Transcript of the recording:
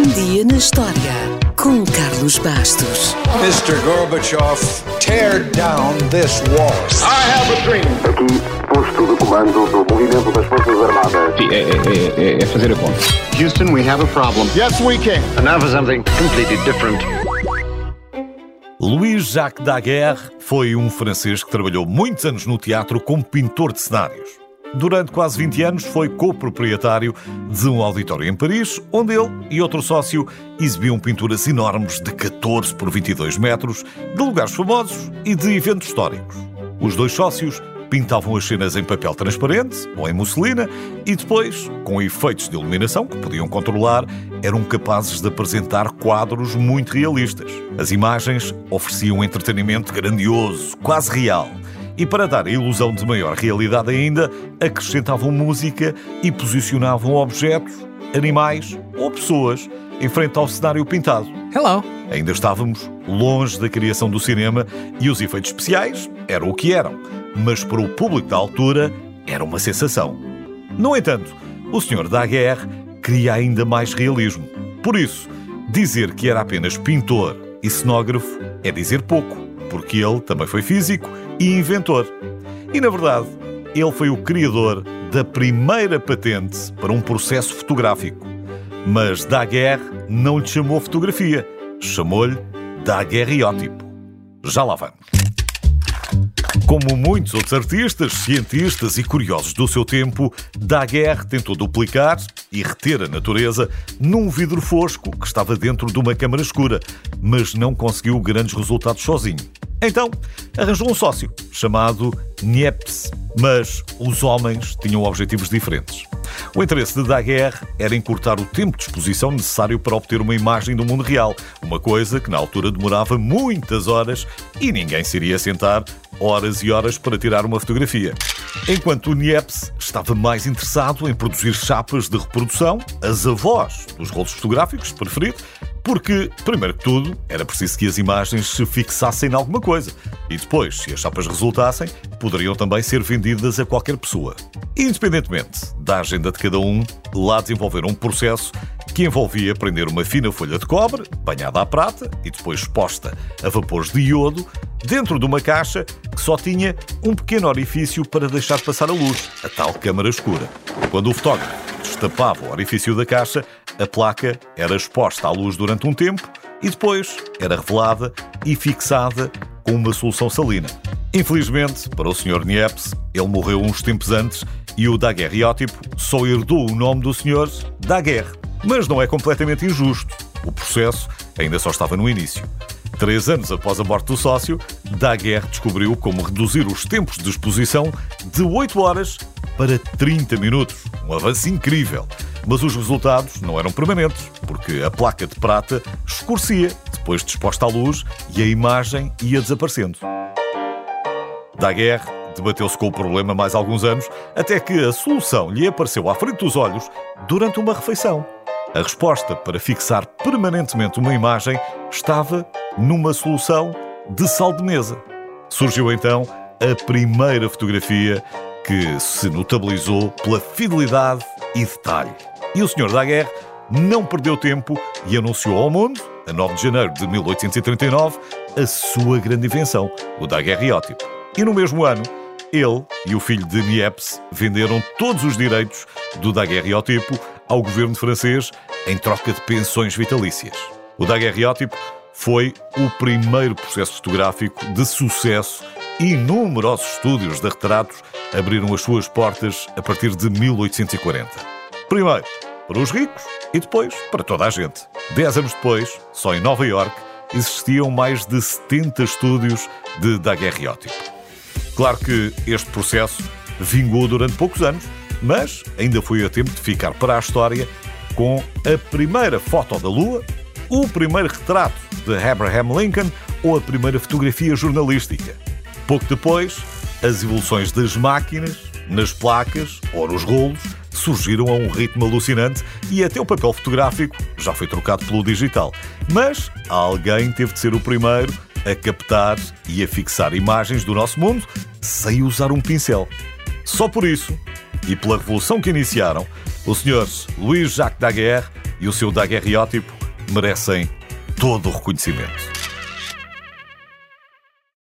Um dia na história com Carlos Bastos. Mr. Gorbachev, tear down this wall. I have a dream. Aqui, posto de comando do movimento das Forças Armadas. Sim, é, é, é, é fazer a conta. Houston, we have a problem. Yes, we can. And now for something completely different. Louis-Jacques Daguerre foi um francês que trabalhou muitos anos no teatro como pintor de cenários. Durante quase 20 anos foi coproprietário de um auditório em Paris, onde ele e outro sócio exibiam pinturas enormes de 14 por 22 metros, de lugares famosos e de eventos históricos. Os dois sócios pintavam as cenas em papel transparente ou em musselina e depois, com efeitos de iluminação que podiam controlar, eram capazes de apresentar quadros muito realistas. As imagens ofereciam um entretenimento grandioso, quase real. E para dar a ilusão de maior realidade ainda, acrescentavam música e posicionavam objetos, animais ou pessoas em frente ao cenário pintado. Hello. Ainda estávamos longe da criação do cinema e os efeitos especiais eram o que eram, mas para o público da altura era uma sensação. No entanto, o Sr. Daguerre queria ainda mais realismo. Por isso, dizer que era apenas pintor e cenógrafo é dizer pouco, porque ele também foi físico e inventor. E na verdade, ele foi o criador da primeira patente para um processo fotográfico. Mas Daguerre não lhe chamou fotografia, chamou-lhe daguerreótipo. Já lá vamos. Como muitos outros artistas, cientistas e curiosos do seu tempo, Daguerre tentou duplicar e reter a natureza num vidro fosco que estava dentro de uma câmara escura, mas não conseguiu grandes resultados sozinho. Então, arranjou um sócio, chamado Niepce, mas os homens tinham objetivos diferentes. O interesse de Daguerre era encurtar o tempo de exposição necessário para obter uma imagem do mundo real, uma coisa que na altura demorava muitas horas e ninguém se iria sentar horas e horas para tirar uma fotografia. Enquanto o Niepce estava mais interessado em produzir chapas de reprodução, as avós dos rolos fotográficos, preferido, porque, primeiro que tudo, era preciso que as imagens se fixassem em alguma coisa. E depois, se as chapas resultassem, poderiam também ser vendidas a qualquer pessoa. Independentemente da agenda de cada um, lá desenvolveram um processo que envolvia prender uma fina folha de cobre, banhada à prata e depois exposta a vapores de iodo, dentro de uma caixa que só tinha um pequeno orifício para deixar passar a luz, a tal câmara escura. Quando o fotógrafo destapava o orifício da caixa, a placa era exposta à luz durante um tempo e depois era revelada e fixada com uma solução salina. Infelizmente, para o Sr. Niepce, ele morreu uns tempos antes e o daguerreótipo só herdou o nome do Sr. Daguerre. Mas não é completamente injusto. O processo ainda só estava no início. Três anos após a morte do sócio, Daguerre descobriu como reduzir os tempos de exposição de 8 horas para 30 minutos. Um avanço incrível. Mas os resultados não eram permanentes, porque a placa de prata escurecia depois de exposta à luz e a imagem ia desaparecendo. Daguerre debateu-se com o problema mais alguns anos, até que a solução lhe apareceu à frente dos olhos durante uma refeição. A resposta para fixar permanentemente uma imagem estava numa solução de sal de mesa. Surgiu então a primeira fotografia que se notabilizou pela fidelidade e detalhe. E o Sr. Daguerre não perdeu tempo e anunciou ao mundo, a 9 de janeiro de 1839, a sua grande invenção, o daguerreótipo. E no mesmo ano, ele e o filho de Niepce venderam todos os direitos do daguerreótipo ao governo francês em troca de pensões vitalícias. O daguerreótipo foi o primeiro processo fotográfico de sucesso e numerosos estúdios de retratos abriram as suas portas a partir de 1840. Primeiro para os ricos e depois para toda a gente. Dez anos depois, só em Nova York, existiam mais de 70 estúdios de daguerreótipo. Claro que este processo vingou durante poucos anos, mas ainda foi a tempo de ficar para a história com a primeira foto da Lua, o primeiro retrato de Abraham Lincoln ou a primeira fotografia jornalística. Pouco depois, as evoluções das máquinas, nas placas ou nos rolos surgiram a um ritmo alucinante e até o papel fotográfico já foi trocado pelo digital. Mas alguém teve de ser o primeiro a captar e a fixar imagens do nosso mundo sem usar um pincel. Só por isso, e pela revolução que iniciaram, os senhores Louis Jacques Daguerre e o seu daguerreótipo merecem todo o reconhecimento.